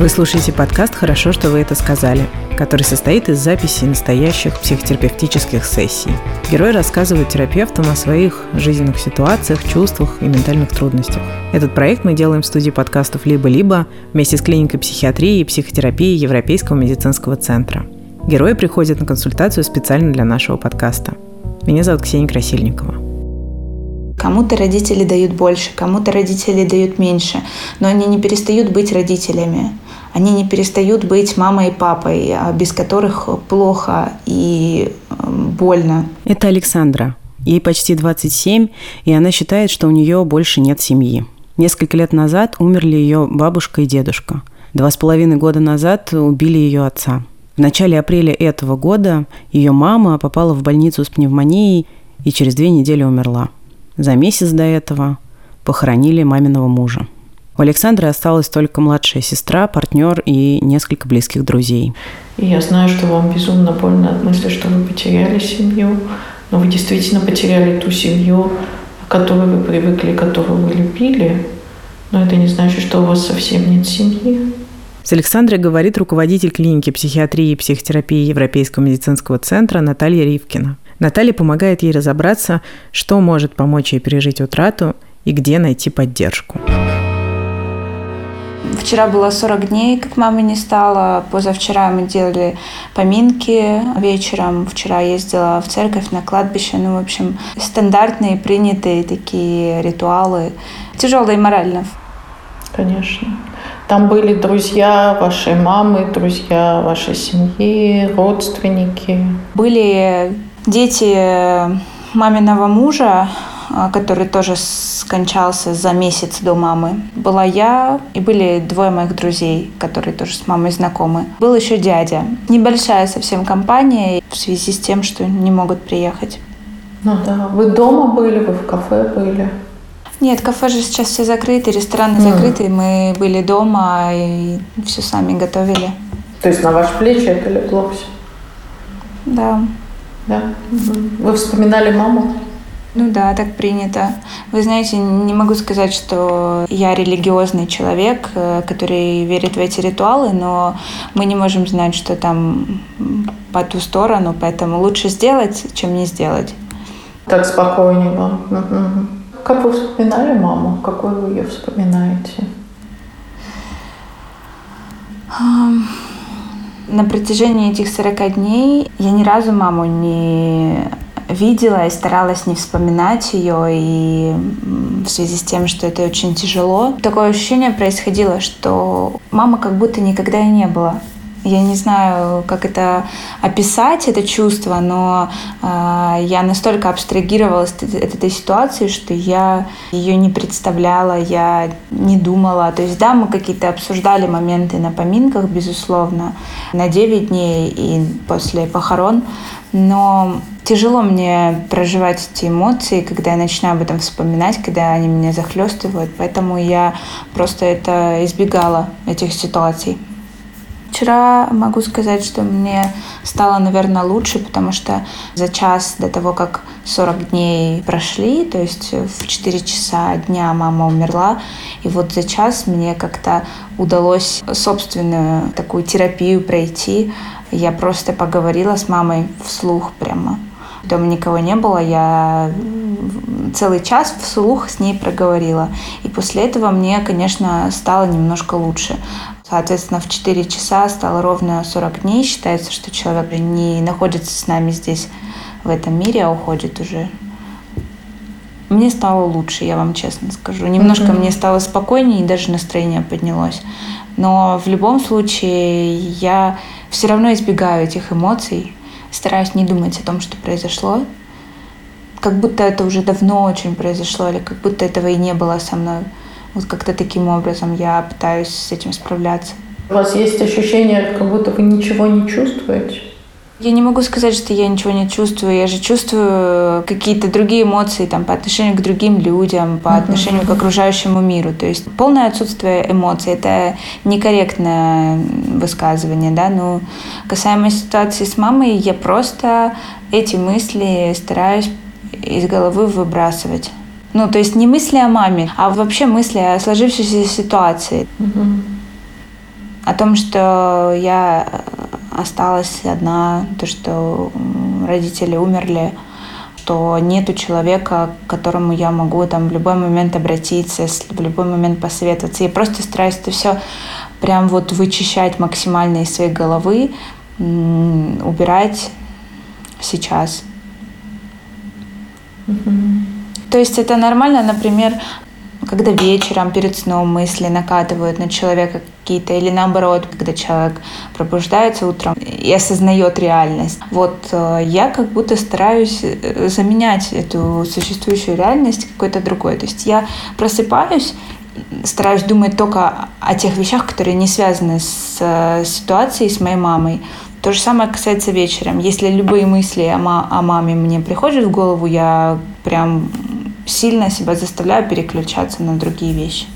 Вы слушаете подкаст «Хорошо, что вы это сказали», который состоит из записи настоящих психотерапевтических сессий. Герои рассказывают терапевтам о своих жизненных ситуациях, чувствах и ментальных трудностях. Этот проект мы делаем в студии подкастов «Либо-либо» вместе с клиникой психиатрии и психотерапии Европейского медицинского центра. Герои приходят на консультацию специально для нашего подкаста. Меня зовут Ксения Красильникова. Кому-то родители дают больше, кому-то родители дают меньше, но они не перестают быть родителями. Они не перестают быть мамой и папой, а без которых плохо и эм, больно. Это Александра. Ей почти 27, и она считает, что у нее больше нет семьи. Несколько лет назад умерли ее бабушка и дедушка. Два с половиной года назад убили ее отца. В начале апреля этого года ее мама попала в больницу с пневмонией и через две недели умерла. За месяц до этого похоронили маминого мужа. У Александры осталась только младшая сестра, партнер и несколько близких друзей. И я знаю, что вам безумно больно от мысли, что вы потеряли семью, но вы действительно потеряли ту семью, к которой вы привыкли, которую вы любили. Но это не значит, что у вас совсем нет семьи. С Александрой говорит руководитель клиники психиатрии и психотерапии Европейского медицинского центра Наталья Ривкина. Наталья помогает ей разобраться, что может помочь ей пережить утрату и где найти поддержку. Вчера было 40 дней, как мамы не стало. Позавчера мы делали поминки вечером. Вчера ездила в церковь, на кладбище. Ну, в общем, стандартные, принятые такие ритуалы. Тяжелые морально. Конечно. Там были друзья вашей мамы, друзья вашей семьи, родственники. Были дети маминого мужа, а, который тоже скончался за месяц до мамы. Была я и были двое моих друзей, которые тоже с мамой знакомы. Был еще дядя. Небольшая совсем компания в связи с тем, что не могут приехать. Ну да. Вы дома были, вы в кафе были? Нет, кафе же сейчас все закрыты, рестораны mm. закрыты. Мы были дома и все сами готовили. То есть на ваши плечи это легло все? Да. Да? Вы вспоминали маму? Ну да, так принято. Вы знаете, не могу сказать, что я религиозный человек, э, который верит в эти ритуалы, но мы не можем знать, что там по ту сторону, поэтому лучше сделать, чем не сделать. Так спокойнее вам. Угу. Как вы вспоминали маму? Какой вы ее вспоминаете? На протяжении этих 40 дней я ни разу маму не видела и старалась не вспоминать ее, и в связи с тем, что это очень тяжело, такое ощущение происходило, что мамы как будто никогда и не было. Я не знаю, как это описать, это чувство, но э, я настолько абстрагировалась от, этой ситуации, что я ее не представляла, я не думала. То есть, да, мы какие-то обсуждали моменты на поминках, безусловно, на 9 дней и после похорон, но тяжело мне проживать эти эмоции, когда я начинаю об этом вспоминать, когда они меня захлестывают, поэтому я просто это избегала этих ситуаций. Вчера могу сказать, что мне стало, наверное, лучше, потому что за час до того, как 40 дней прошли, то есть в 4 часа дня мама умерла, и вот за час мне как-то удалось собственную такую терапию пройти. Я просто поговорила с мамой вслух прямо. Дома никого не было, я целый час вслух с ней проговорила. И после этого мне, конечно, стало немножко лучше. Соответственно, в 4 часа стало ровно 40 дней. Считается, что человек не находится с нами здесь, в этом мире, а уходит уже. Мне стало лучше, я вам честно скажу. Немножко mm-hmm. мне стало спокойнее, и даже настроение поднялось. Но в любом случае я все равно избегаю этих эмоций, стараюсь не думать о том, что произошло. Как будто это уже давно очень произошло, или как будто этого и не было со мной. Вот как-то таким образом я пытаюсь с этим справляться. У вас есть ощущение, как будто вы ничего не чувствуете? Я не могу сказать, что я ничего не чувствую. Я же чувствую какие-то другие эмоции там, по отношению к другим людям, по отношению к окружающему миру. То есть полное отсутствие эмоций – это некорректное высказывание. Да? Но касаемо ситуации с мамой, я просто эти мысли стараюсь из головы выбрасывать. Ну, то есть не мысли о маме, а вообще мысли о сложившейся ситуации. о том, что я осталась одна, то, что родители умерли, что нету человека, к которому я могу там в любой момент обратиться, в любой момент посоветоваться. Я просто стараюсь это все прям вот вычищать максимально из своей головы, убирать сейчас. Mm-hmm. То есть это нормально, например, когда вечером перед сном мысли накатывают на человека какие-то, или наоборот, когда человек пробуждается утром и осознает реальность. Вот э, я как будто стараюсь э, заменять эту существующую реальность какой-то другой. То есть я просыпаюсь стараюсь думать только о тех вещах, которые не связаны с э, ситуацией с моей мамой. То же самое касается вечером. Если любые мысли о, ма- о маме мне приходят в голову, я прям сильно себя заставляю переключаться на другие вещи.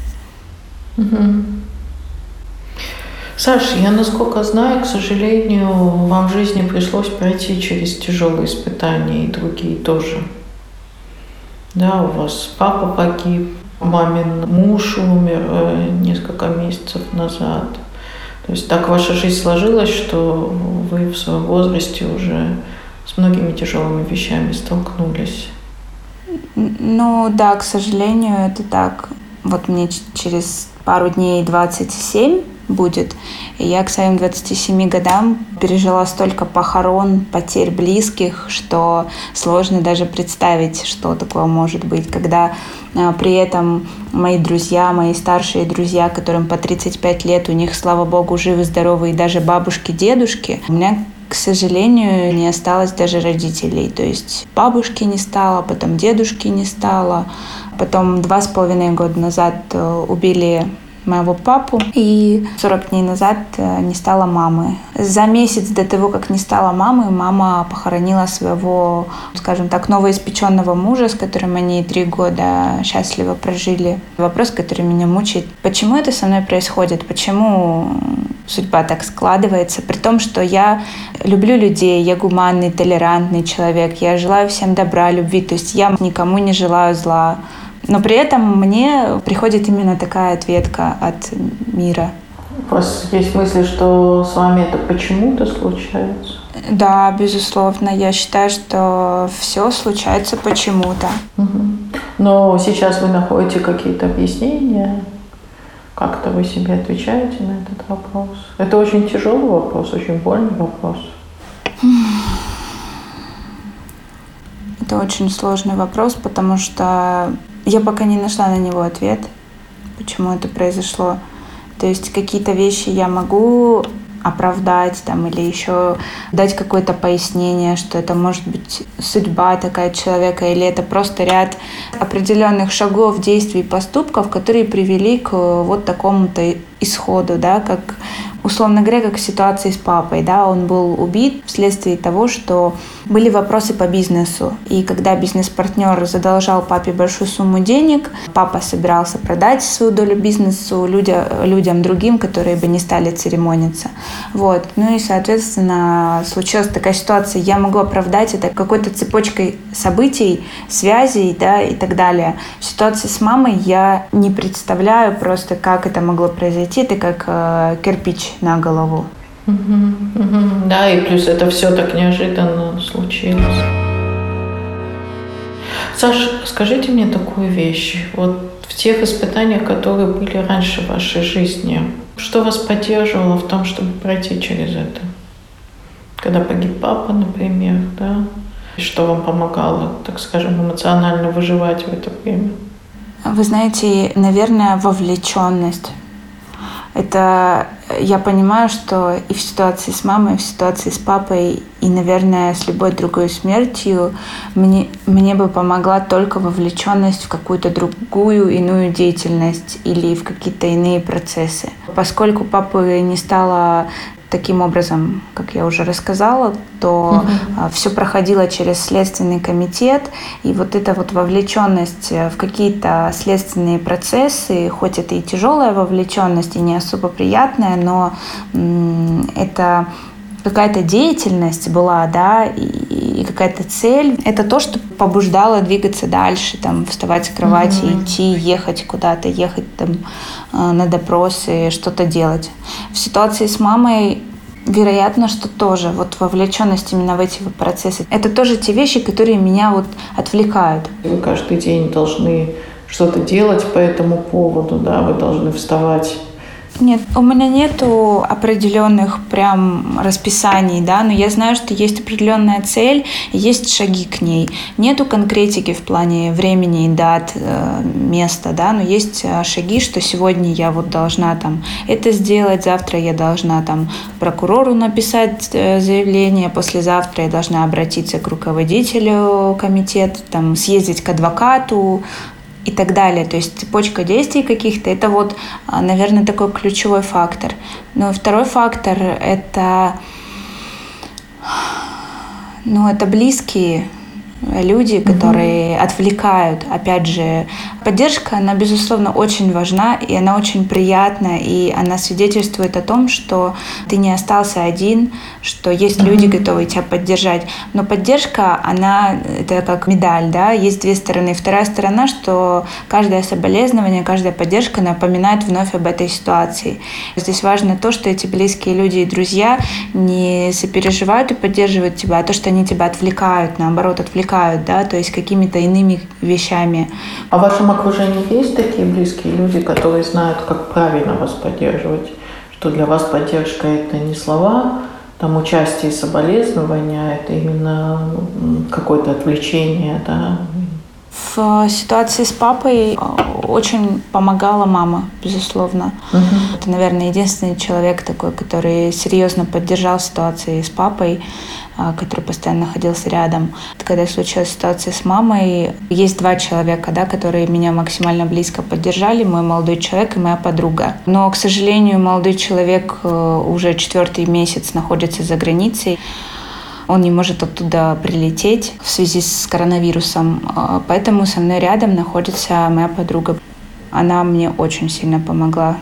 Саша, я насколько знаю, к сожалению, вам в жизни пришлось пройти через тяжелые испытания и другие тоже. Да, у вас папа погиб, мамин муж умер э, несколько месяцев назад. То есть так ваша жизнь сложилась, что вы в своем возрасте уже с многими тяжелыми вещами столкнулись. Ну да, к сожалению, это так. Вот мне через пару дней 27 будет. И я к своим 27 годам пережила столько похорон, потерь близких, что сложно даже представить, что такое может быть, когда а, при этом мои друзья, мои старшие друзья, которым по 35 лет, у них, слава богу, живы, здоровы, и даже бабушки, дедушки, у меня к сожалению, не осталось даже родителей. То есть бабушки не стало, потом дедушки не стало. Потом два с половиной года назад э, убили моего папу. И 40 дней назад э, не стало мамы. За месяц до того, как не стало мамы, мама похоронила своего, скажем так, новоиспеченного мужа, с которым они три года счастливо прожили. Вопрос, который меня мучает, почему это со мной происходит? Почему судьба так складывается, при том, что я люблю людей, я гуманный, толерантный человек, я желаю всем добра, любви, то есть я никому не желаю зла. Но при этом мне приходит именно такая ответка от мира. У вас есть мысли, что с вами это почему-то случается? Да, безусловно. Я считаю, что все случается почему-то. Угу. Но сейчас вы находите какие-то объяснения? Как-то вы себе отвечаете на этот вопрос? Это очень тяжелый вопрос, очень больный вопрос. Это очень сложный вопрос, потому что я пока не нашла на него ответ, почему это произошло. То есть какие-то вещи я могу оправдать там или еще дать какое-то пояснение, что это может быть судьба такая человека или это просто ряд определенных шагов, действий, поступков, которые привели к вот такому-то исходу, да, как условно говоря, как в ситуации с папой, да, он был убит вследствие того, что были вопросы по бизнесу. И когда бизнес-партнер задолжал папе большую сумму денег, папа собирался продать свою долю бизнесу людя, людям другим, которые бы не стали церемониться. Вот. Ну и, соответственно, случилась такая ситуация. Я могу оправдать это какой-то цепочкой событий, связей, да, и так далее. В ситуации с мамой я не представляю просто, как это могло произойти. Это как э, кирпич на голову. Да, и плюс это все так неожиданно случилось. Саш, скажите мне такую вещь. Вот в тех испытаниях, которые были раньше в вашей жизни, что вас поддерживало в том, чтобы пройти через это? Когда погиб папа, например, да? Что вам помогало, так скажем, эмоционально выживать в это время? Вы знаете, наверное, вовлеченность это я понимаю, что и в ситуации с мамой, и в ситуации с папой, и, наверное, с любой другой смертью мне, мне бы помогла только вовлеченность в какую-то другую, иную деятельность или в какие-то иные процессы. Поскольку папы не стало таким образом, как я уже рассказала, то угу. все проходило через следственный комитет, и вот эта вот вовлеченность в какие-то следственные процессы, хоть это и тяжелая вовлеченность, и не особо приятная, но это какая-то деятельность была, да, и, и какая-то цель. Это то, что побуждало двигаться дальше, там, вставать с кровати, mm-hmm. идти, ехать куда-то, ехать там э, на допросы, что-то делать. В ситуации с мамой Вероятно, что тоже вот вовлеченность именно в эти процессы. Это тоже те вещи, которые меня вот отвлекают. Вы каждый день должны что-то делать по этому поводу, да, вы должны вставать нет, у меня нету определенных прям расписаний, да, но я знаю, что есть определенная цель, есть шаги к ней. Нету конкретики в плане времени, дат, э, места, да, но есть э, шаги, что сегодня я вот должна там это сделать, завтра я должна там прокурору написать э, заявление, послезавтра я должна обратиться к руководителю комитета, там съездить к адвокату, и так далее. То есть цепочка действий каких-то, это вот, а, наверное, такой ключевой фактор. Ну и второй фактор — это, ну, это близкие люди, которые mm-hmm. отвлекают. Опять же, поддержка, она, безусловно, очень важна, и она очень приятна, и она свидетельствует о том, что ты не остался один, что есть mm-hmm. люди, готовые тебя поддержать. Но поддержка, она, это как медаль, да, есть две стороны. Вторая сторона, что каждое соболезнование, каждая поддержка напоминает вновь об этой ситуации. Здесь важно то, что эти близкие люди и друзья не сопереживают и поддерживают тебя, а то, что они тебя отвлекают, наоборот, отвлекают отвлекают, да, то есть какими-то иными вещами. А в вашем окружении есть такие близкие люди, которые знают, как правильно вас поддерживать? Что для вас поддержка – это не слова, там участие и соболезнования, а это именно ну, какое-то отвлечение, да, в ситуации с папой э, очень помогала мама, безусловно. Угу. Это, наверное, единственный человек такой, который серьезно поддержал ситуацию с папой, э, который постоянно находился рядом. Когда случилась ситуация с мамой, есть два человека, да, которые меня максимально близко поддержали, мой молодой человек и моя подруга. Но, к сожалению, молодой человек э, уже четвертый месяц находится за границей. Он не может оттуда прилететь в связи с коронавирусом. А, поэтому со мной рядом находится моя подруга. Она мне очень сильно помогла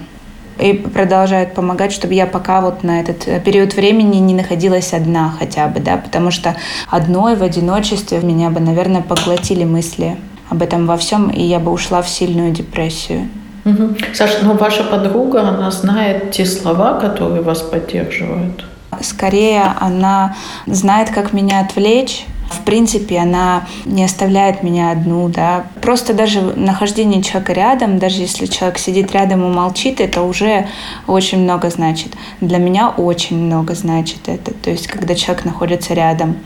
и продолжает помогать, чтобы я пока вот на этот э, период времени не находилась одна хотя бы, да, потому что одной в одиночестве меня бы, наверное, поглотили мысли об этом во всем, и я бы ушла в сильную депрессию. Угу. Саша, но ваша подруга, она знает те слова, которые вас поддерживают? Скорее, она знает, как меня отвлечь, в принципе, она не оставляет меня одну, да. Просто даже нахождение человека рядом, даже если человек сидит рядом и молчит, это уже очень много значит. Для меня очень много значит это. То есть, когда человек находится рядом.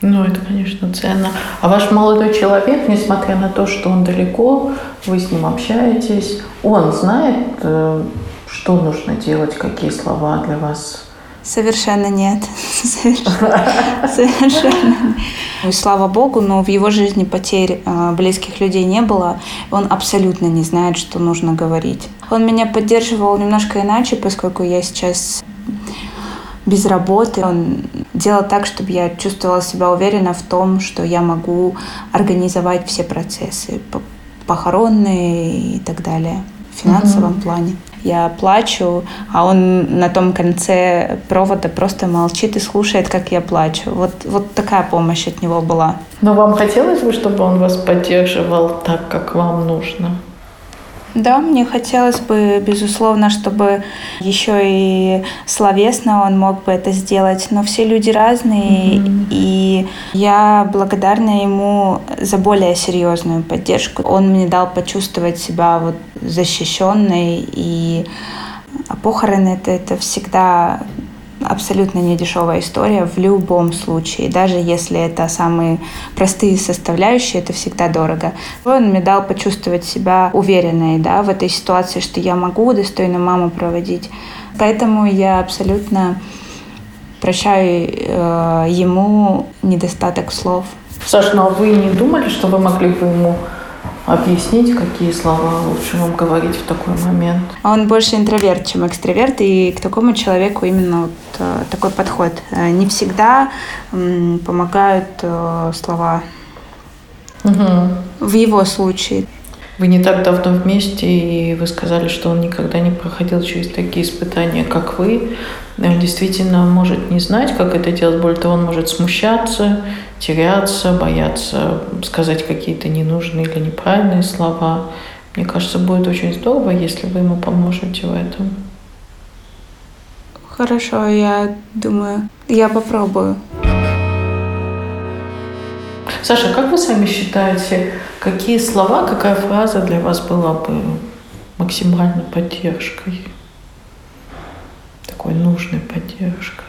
Ну, это, конечно, ценно. А ваш молодой человек, несмотря на то, что он далеко, вы с ним общаетесь, он знает, э, что нужно делать, какие слова для вас Совершенно нет. Совершенно. И слава богу, но в его жизни потерь а, близких людей не было. Он абсолютно не знает, что нужно говорить. Он меня поддерживал немножко иначе, поскольку я сейчас без работы. Он делал так, чтобы я чувствовала себя уверенно в том, что я могу организовать все процессы похоронные и так далее в финансовом mm-hmm. плане я плачу, а он на том конце провода просто молчит и слушает, как я плачу. Вот, вот такая помощь от него была. Но вам хотелось бы, чтобы он вас поддерживал так, как вам нужно? Да, мне хотелось бы, безусловно, чтобы еще и словесно он мог бы это сделать, но все люди разные, mm-hmm. и я благодарна ему за более серьезную поддержку. Он мне дал почувствовать себя вот защищенной, и похороны это, это всегда абсолютно не дешевая история в любом случае. Даже если это самые простые составляющие, это всегда дорого. Он мне дал почувствовать себя уверенной да, в этой ситуации, что я могу достойно маму проводить. Поэтому я абсолютно прощаю э, ему недостаток слов. Саша, ну а вы не думали, что вы могли бы ему объяснить, какие слова лучше вам говорить в такой момент? Он больше интроверт, чем экстраверт, и к такому человеку именно вот э, такой подход. Э, не всегда помогают э, слова. Угу. В его случае. Вы не так давно вместе, и вы сказали, что он никогда не проходил через такие испытания, как вы. Он действительно может не знать, как это делать. Более того, он может смущаться, теряться, бояться сказать какие-то ненужные или неправильные слова. Мне кажется, будет очень здорово, если вы ему поможете в этом. Хорошо, я думаю, я попробую. Саша, как вы сами считаете, какие слова, какая фраза для вас была бы максимальной поддержкой? Такой нужной поддержкой?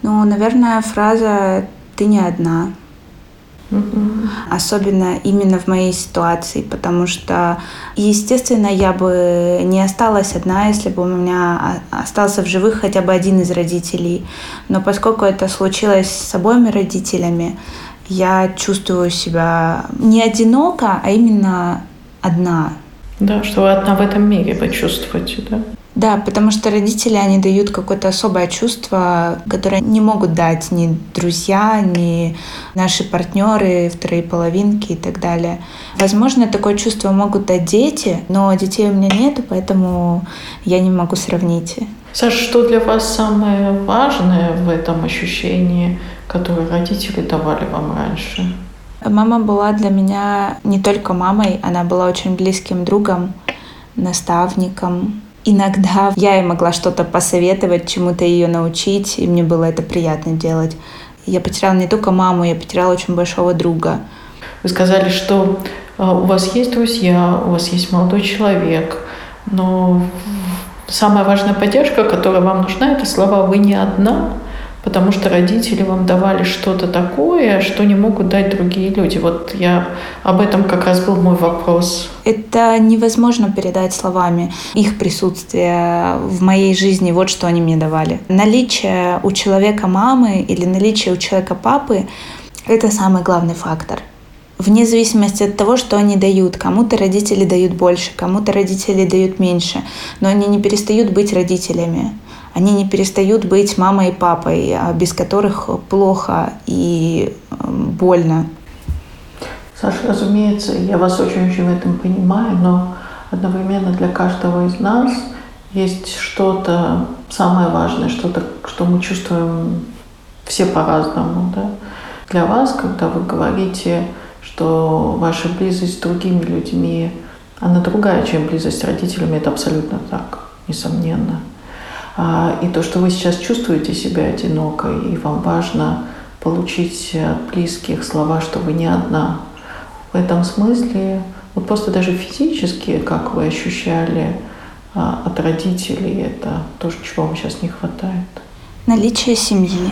Ну, наверное, фраза «ты не одна». Особенно именно в моей ситуации, потому что, естественно, я бы не осталась одна, если бы у меня остался в живых хотя бы один из родителей. Но поскольку это случилось с обоими родителями, я чувствую себя не одиноко, а именно одна. Да, что вы одна в этом мире почувствуете, да? Да, потому что родители, они дают какое-то особое чувство, которое не могут дать ни друзья, ни наши партнеры, вторые половинки и так далее. Возможно, такое чувство могут дать дети, но детей у меня нет, поэтому я не могу сравнить. Саша, что для вас самое важное в этом ощущении, которое родители давали вам раньше? Мама была для меня не только мамой, она была очень близким другом, наставником, Иногда я ей могла что-то посоветовать, чему-то ее научить, и мне было это приятно делать. Я потеряла не только маму, я потеряла очень большого друга. Вы сказали, что а, у вас есть друзья, у вас есть молодой человек, но самая важная поддержка, которая вам нужна, это слова «вы не одна», потому что родители вам давали что-то такое, что не могут дать другие люди. Вот я об этом как раз был мой вопрос. Это невозможно передать словами. Их присутствие в моей жизни, вот что они мне давали. Наличие у человека мамы или наличие у человека папы — это самый главный фактор вне зависимости от того, что они дают. Кому-то родители дают больше, кому-то родители дают меньше, но они не перестают быть родителями они не перестают быть мамой и папой, а без которых плохо и эм, больно. Саша, разумеется, я вас очень-очень в этом понимаю, но одновременно для каждого из нас есть что-то самое важное, что-то, что мы чувствуем все по-разному. Да? Для вас, когда вы говорите, что ваша близость с другими людьми, она другая, чем близость с родителями, это абсолютно так, несомненно. А, и то, что вы сейчас чувствуете себя одинокой, и вам важно получить от близких слова, что вы не одна. В этом смысле, вот просто даже физически, как вы ощущали а, от родителей, это то, чего вам сейчас не хватает. Наличие семьи.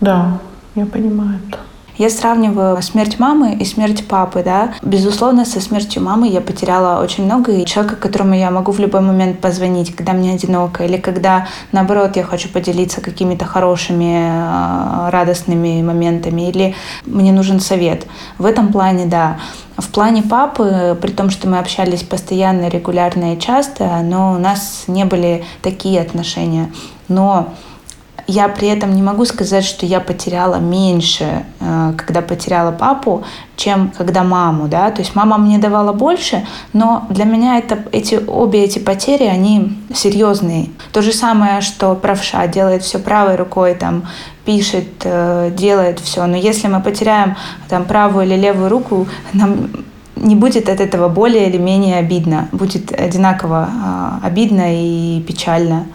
Да, я понимаю это. Я сравниваю смерть мамы и смерть папы, да. Безусловно, со смертью мамы я потеряла очень много, и человека, которому я могу в любой момент позвонить, когда мне одиноко, или когда, наоборот, я хочу поделиться какими-то хорошими, а, радостными моментами, или мне нужен совет. В этом плане, да. В плане папы, при том, что мы общались постоянно, регулярно и часто, но у нас не были такие отношения. Но я при этом не могу сказать, что я потеряла меньше, э, когда потеряла папу, чем когда маму, да, то есть мама мне давала больше, но для меня это, эти, обе эти потери, они серьезные. То же самое, что правша делает все правой рукой, там, пишет, э, делает все, но если мы потеряем там правую или левую руку, нам не будет от этого более или менее обидно, будет одинаково э, обидно и печально.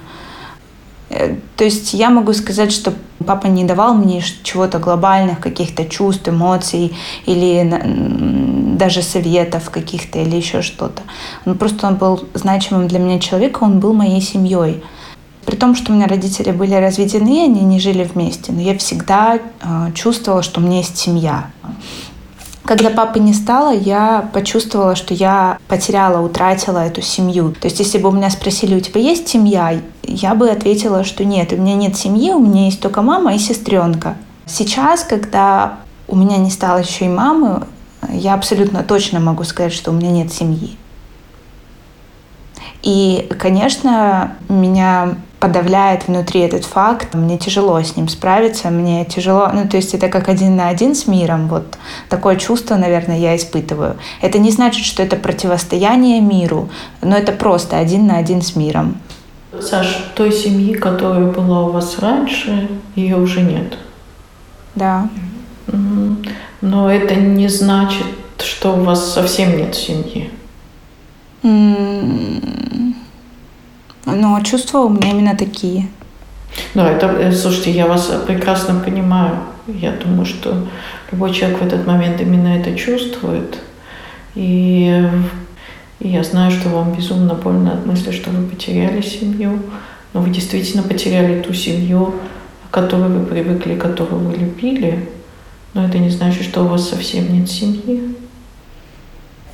Э, то есть я могу сказать, что папа не давал мне чего-то глобальных, каких-то чувств, эмоций или даже советов каких-то или еще что-то. Он просто он был значимым для меня человеком, он был моей семьей. При том, что у меня родители были разведены, они не жили вместе, но я всегда э, чувствовала, что у меня есть семья. Когда папы не стало, я почувствовала, что я потеряла, утратила эту семью. То есть, если бы у меня спросили, у тебя есть семья, я бы ответила, что нет, у меня нет семьи, у меня есть только мама и сестренка. Сейчас, когда у меня не стало еще и мамы, я абсолютно точно могу сказать, что у меня нет семьи. И, конечно, меня подавляет внутри этот факт. Мне тяжело с ним справиться, мне тяжело, ну то есть это как один на один с миром, вот такое чувство, наверное, я испытываю. Это не значит, что это противостояние миру, но это просто один на один с миром. Саш, той семьи, которая была у вас раньше, ее уже нет. Да. Но это не значит, что у вас совсем нет семьи. Но чувства у меня именно такие. Да, это, э, слушайте, я вас прекрасно понимаю. Я думаю, что любой человек в этот момент именно это чувствует. И, и я знаю, что вам безумно больно от мысли, что вы потеряли семью. Но вы действительно потеряли ту семью, к которой вы привыкли, которую вы любили. Но это не значит, что у вас совсем нет семьи.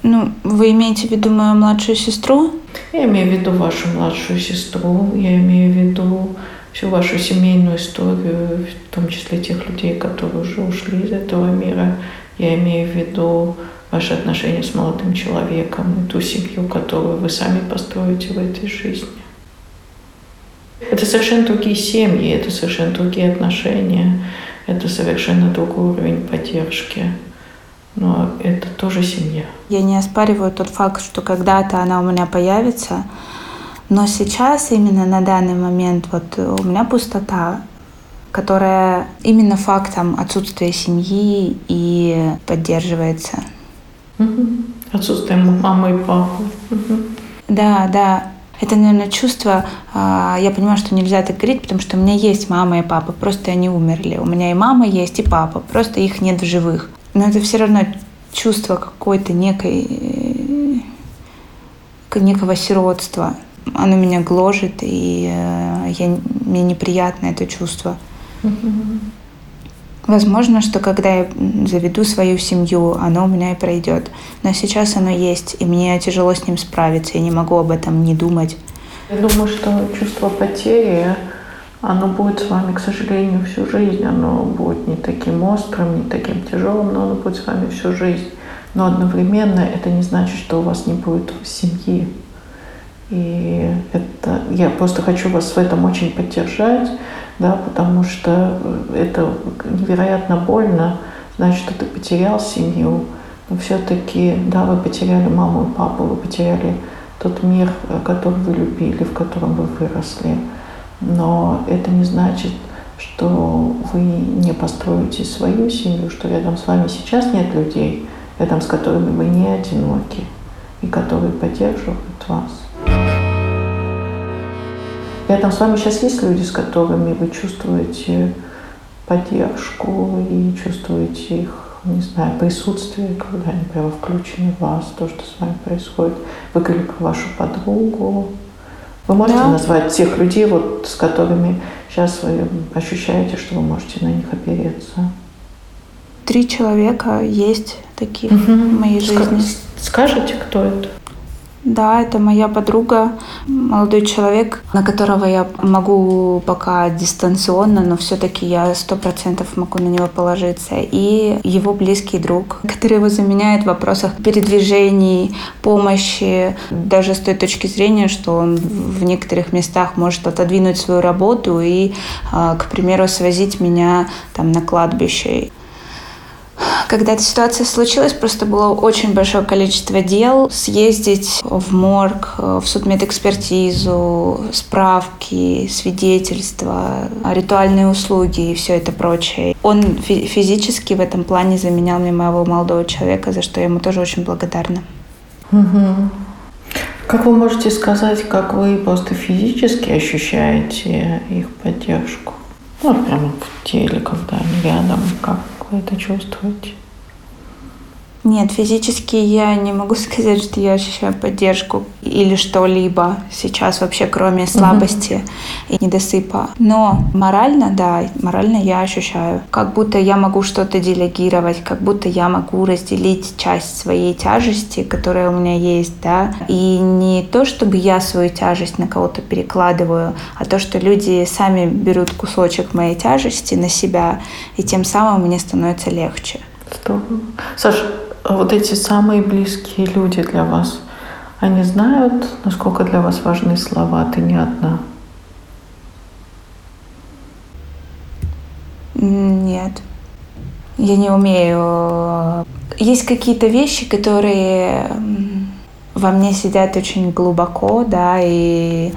Ну, вы имеете в виду мою младшую сестру? Я имею в виду вашу младшую сестру, я имею в виду всю вашу семейную историю, в том числе тех людей, которые уже ушли из этого мира. Я имею в виду ваши отношения с молодым человеком и ту семью, которую вы сами построите в этой жизни. Это совершенно другие семьи, это совершенно другие отношения, это совершенно другой уровень поддержки но это тоже семья. Я не оспариваю тот факт, что когда-то она у меня появится, но сейчас, именно на данный момент, вот у меня пустота, которая именно фактом отсутствия семьи и поддерживается. Угу. Отсутствие мамы и папы. Угу. Да, да. Это, наверное, чувство, а, я понимаю, что нельзя так говорить, потому что у меня есть мама и папа, просто они умерли. У меня и мама есть, и папа, просто их нет в живых но это все равно чувство какой-то некой э, некого сиротства. Оно меня гложет, и э, я, мне неприятно это чувство. Возможно, что когда я заведу свою семью, оно у меня и пройдет. Но сейчас оно есть, и мне тяжело с ним справиться. Я не могу об этом не думать. Я думаю, что чувство потери оно будет с вами, к сожалению, всю жизнь. Оно будет не таким острым, не таким тяжелым, но оно будет с вами всю жизнь. Но одновременно это не значит, что у вас не будет семьи. И это, я просто хочу вас в этом очень поддержать, да, потому что это невероятно больно, знать, что ты потерял семью, но все-таки, да, вы потеряли маму и папу, вы потеряли тот мир, который вы любили, в котором вы выросли. Но это не значит, что вы не построите свою семью, что рядом с вами сейчас нет людей, рядом с которыми вы не одиноки и которые поддерживают вас. Рядом с вами сейчас есть люди, с которыми вы чувствуете поддержку и чувствуете их, не знаю, присутствие, когда они прямо включены в вас, то, что с вами происходит. Вы про вашу подругу, вы можете да. назвать тех людей, вот, с которыми сейчас вы ощущаете, что вы можете на них опереться? Три человека есть таких угу. в моей жизни. Скажите, кто это? Да, это моя подруга, молодой человек, на которого я могу пока дистанционно, но все-таки я сто процентов могу на него положиться. И его близкий друг, который его заменяет в вопросах передвижений, помощи, даже с той точки зрения, что он в некоторых местах может отодвинуть свою работу и, а, к примеру, свозить меня там на кладбище. Когда эта ситуация случилась, просто было очень большое количество дел. Съездить в морг, в судмедэкспертизу, справки, свидетельства, ритуальные услуги и все это прочее. Он физически в этом плане заменял мне моего молодого человека, за что я ему тоже очень благодарна. Угу. Как вы можете сказать, как вы просто физически ощущаете их поддержку? Ну, прямо в теле, когда они рядом, как вы это чувствуете? Нет, физически я не могу сказать, что я ощущаю поддержку или что-либо сейчас вообще, кроме слабости угу. и недосыпа. Но морально, да, морально я ощущаю, как будто я могу что-то делегировать, как будто я могу разделить часть своей тяжести, которая у меня есть, да, и не то, чтобы я свою тяжесть на кого-то перекладываю, а то, что люди сами берут кусочек моей тяжести на себя, и тем самым мне становится легче. Здорово. Саша, вот эти самые близкие люди для вас, они знают, насколько для вас важны слова «ты не одна»? Нет. Я не умею. Есть какие-то вещи, которые во мне сидят очень глубоко, да, и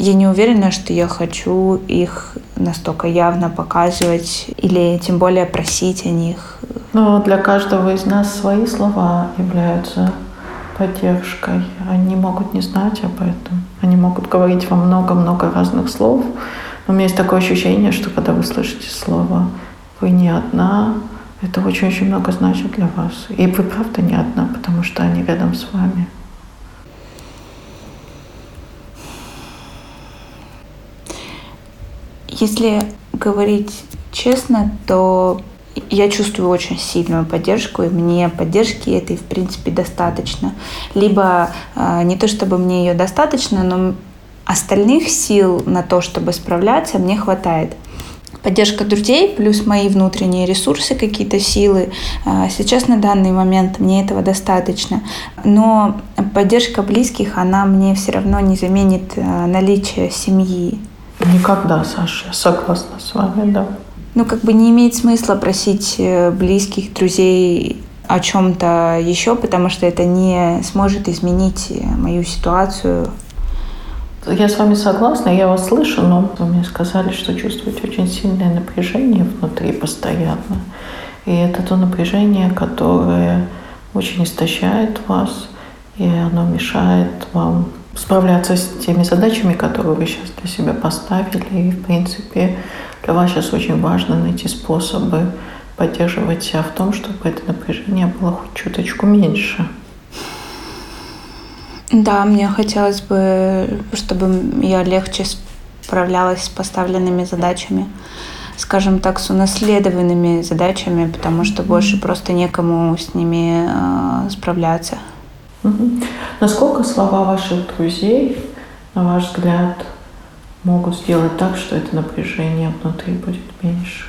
я не уверена, что я хочу их настолько явно показывать или тем более просить о них. Но для каждого из нас свои слова являются поддержкой. Они могут не знать об этом. Они могут говорить вам много-много разных слов. Но у меня есть такое ощущение, что когда вы слышите слово «вы не одна», это очень-очень много значит для вас. И вы правда не одна, потому что они рядом с вами. Если говорить честно, то я чувствую очень сильную поддержку, и мне поддержки этой, в принципе, достаточно. Либо э, не то, чтобы мне ее достаточно, но остальных сил на то, чтобы справляться, мне хватает. Поддержка друзей плюс мои внутренние ресурсы, какие-то силы. Э, сейчас на данный момент мне этого достаточно. Но поддержка близких, она мне все равно не заменит э, наличие семьи. Никогда, Саша, я согласна с вами, да ну, как бы не имеет смысла просить э, близких, друзей о чем-то еще, потому что это не сможет изменить э, мою ситуацию. Я с вами согласна, я вас слышу, но вы мне сказали, что чувствуете очень сильное напряжение внутри постоянно. И это то напряжение, которое очень истощает вас, и оно мешает вам справляться с теми задачами, которые вы сейчас для себя поставили. И, в принципе, для вас сейчас очень важно найти способы поддерживать себя в том, чтобы это напряжение было хоть чуточку меньше. Да, мне хотелось бы, чтобы я легче справлялась с поставленными задачами, скажем так, с унаследованными задачами, потому что больше просто некому с ними э, справляться. Насколько слова ваших друзей, на ваш взгляд, могут сделать так, что это напряжение внутри будет меньше.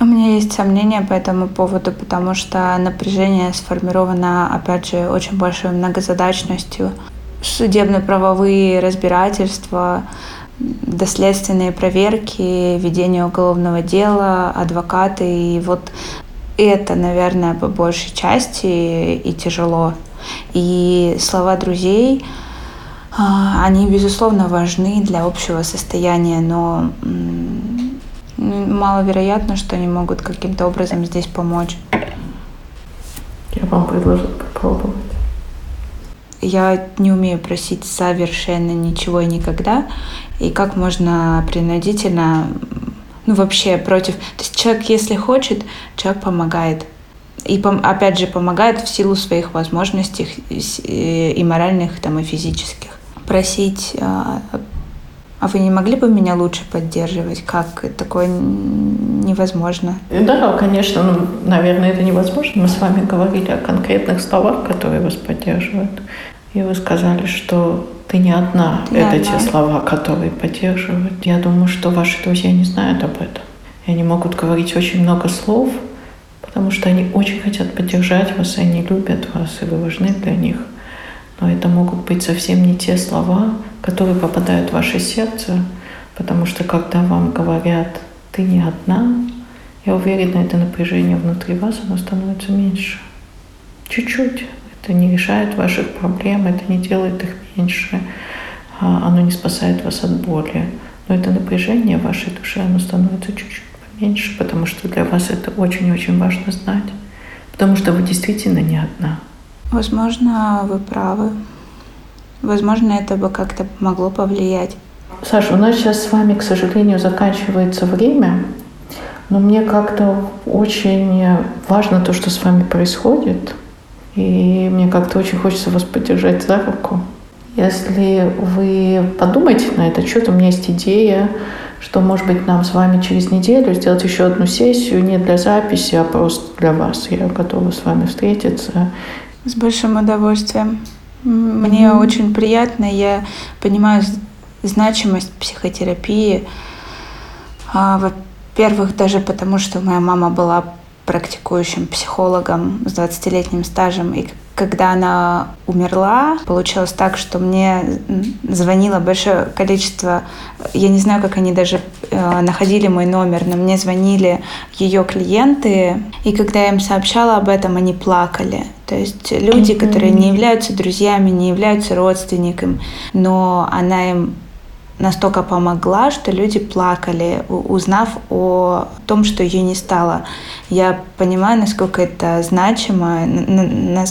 У меня есть сомнения по этому поводу, потому что напряжение сформировано, опять же, очень большой многозадачностью. Судебно-правовые разбирательства, доследственные проверки, ведение уголовного дела, адвокаты. И вот это, наверное, по большей части и тяжело. И слова друзей — а, они, безусловно, важны для общего состояния, но маловероятно, что они могут каким-то образом здесь помочь. Я вам предложу попробовать. Я не умею просить совершенно ничего и никогда. И как можно принудительно, ну вообще против... То есть человек, если хочет, человек помогает. И опять же помогает в силу своих возможностей и моральных, там, и физических просить, а, а вы не могли бы меня лучше поддерживать? Как такое невозможно? Да, конечно, ну, наверное, это невозможно. Мы с вами говорили о конкретных словах, которые вас поддерживают. И вы сказали, что ты не одна. Ты это одна. те слова, которые поддерживают. Я думаю, что ваши друзья не знают об этом. И они могут говорить очень много слов, потому что они очень хотят поддержать вас, и они любят вас, и вы важны для них. Но это могут быть совсем не те слова, которые попадают в ваше сердце, потому что когда вам говорят «ты не одна», я уверена, это напряжение внутри вас, оно становится меньше. Чуть-чуть. Это не решает ваших проблем, это не делает их меньше, а оно не спасает вас от боли. Но это напряжение в вашей душе, оно становится чуть-чуть поменьше, потому что для вас это очень-очень важно знать. Потому что вы действительно не одна. Возможно, вы правы. Возможно, это бы как-то могло повлиять. Саша, у нас сейчас с вами, к сожалению, заканчивается время, но мне как-то очень важно то, что с вами происходит, и мне как-то очень хочется вас поддержать за руку. Если вы подумаете на этот счет, у меня есть идея, что, может быть, нам с вами через неделю сделать еще одну сессию не для записи, а просто для вас. Я готова с вами встретиться с большим удовольствием. Мне mm-hmm. очень приятно, я понимаю значимость психотерапии. А, во-первых, даже потому, что моя мама была практикующим психологом с 20-летним стажем. И когда она умерла, получилось так, что мне звонило большое количество, я не знаю, как они даже э, находили мой номер, но мне звонили ее клиенты, и когда я им сообщала об этом, они плакали. То есть люди, которые не являются друзьями, не являются родственниками, но она им настолько помогла, что люди плакали, узнав о том, что ее не стало. Я понимаю, насколько это значимо,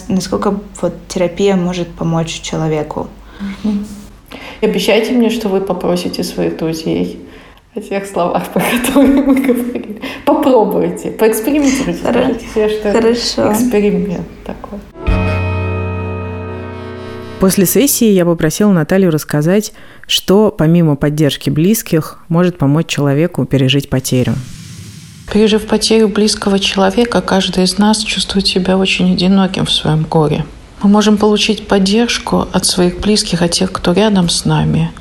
насколько вот терапия может помочь человеку. Обещайте мне, что вы попросите своих друзей о тех словах, по которым мы говорили. Попробуйте, поэкспериментируйте. Скажите себе, что Хорошо. эксперимент такой. После сессии я попросила Наталью рассказать, что помимо поддержки близких может помочь человеку пережить потерю. Пережив потерю близкого человека, каждый из нас чувствует себя очень одиноким в своем горе. Мы можем получить поддержку от своих близких, от тех, кто рядом с нами,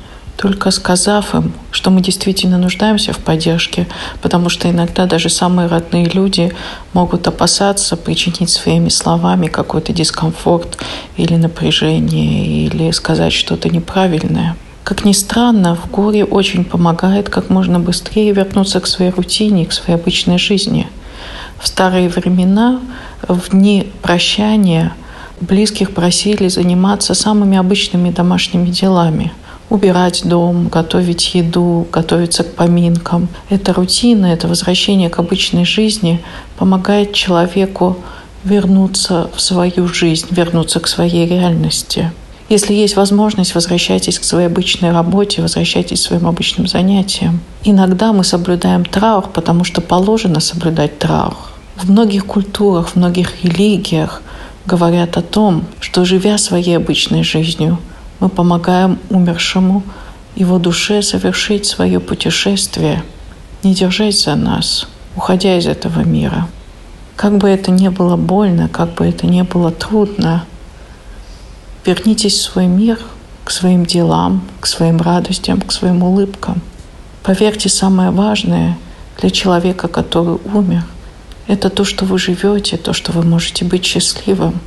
только сказав им, что мы действительно нуждаемся в поддержке, потому что иногда даже самые родные люди могут опасаться причинить своими словами какой-то дискомфорт или напряжение, или сказать что-то неправильное. Как ни странно, в горе очень помогает как можно быстрее вернуться к своей рутине, к своей обычной жизни. В старые времена, в дни прощания, близких просили заниматься самыми обычными домашними делами – убирать дом, готовить еду, готовиться к поминкам. Эта рутина, это возвращение к обычной жизни помогает человеку вернуться в свою жизнь, вернуться к своей реальности. Если есть возможность, возвращайтесь к своей обычной работе, возвращайтесь к своим обычным занятиям. Иногда мы соблюдаем траур, потому что положено соблюдать траур. В многих культурах, в многих религиях говорят о том, что живя своей обычной жизнью, мы помогаем умершему, его душе совершить свое путешествие, не держать за нас, уходя из этого мира. Как бы это ни было больно, как бы это ни было трудно, вернитесь в свой мир, к своим делам, к своим радостям, к своим улыбкам. Поверьте, самое важное для человека, который умер, это то, что вы живете, то, что вы можете быть счастливым,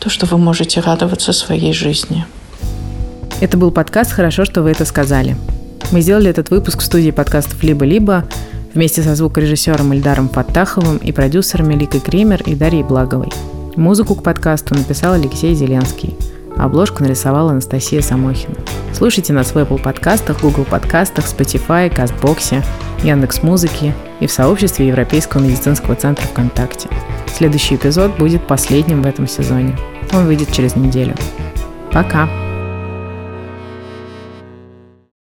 то, что вы можете радоваться своей жизни. Это был подкаст «Хорошо, что вы это сказали». Мы сделали этот выпуск в студии подкастов «Либо-либо» вместе со звукорежиссером Ильдаром Фаттаховым и продюсерами Ликой Кремер и Дарьей Благовой. Музыку к подкасту написал Алексей Зеленский, обложку нарисовала Анастасия Самохина. Слушайте нас в Apple подкастах, Google подкастах, Spotify, Кастбоксе, Яндекс.Музыке и в сообществе Европейского медицинского центра ВКонтакте. Следующий эпизод будет последним в этом сезоне. Он выйдет через неделю. Пока!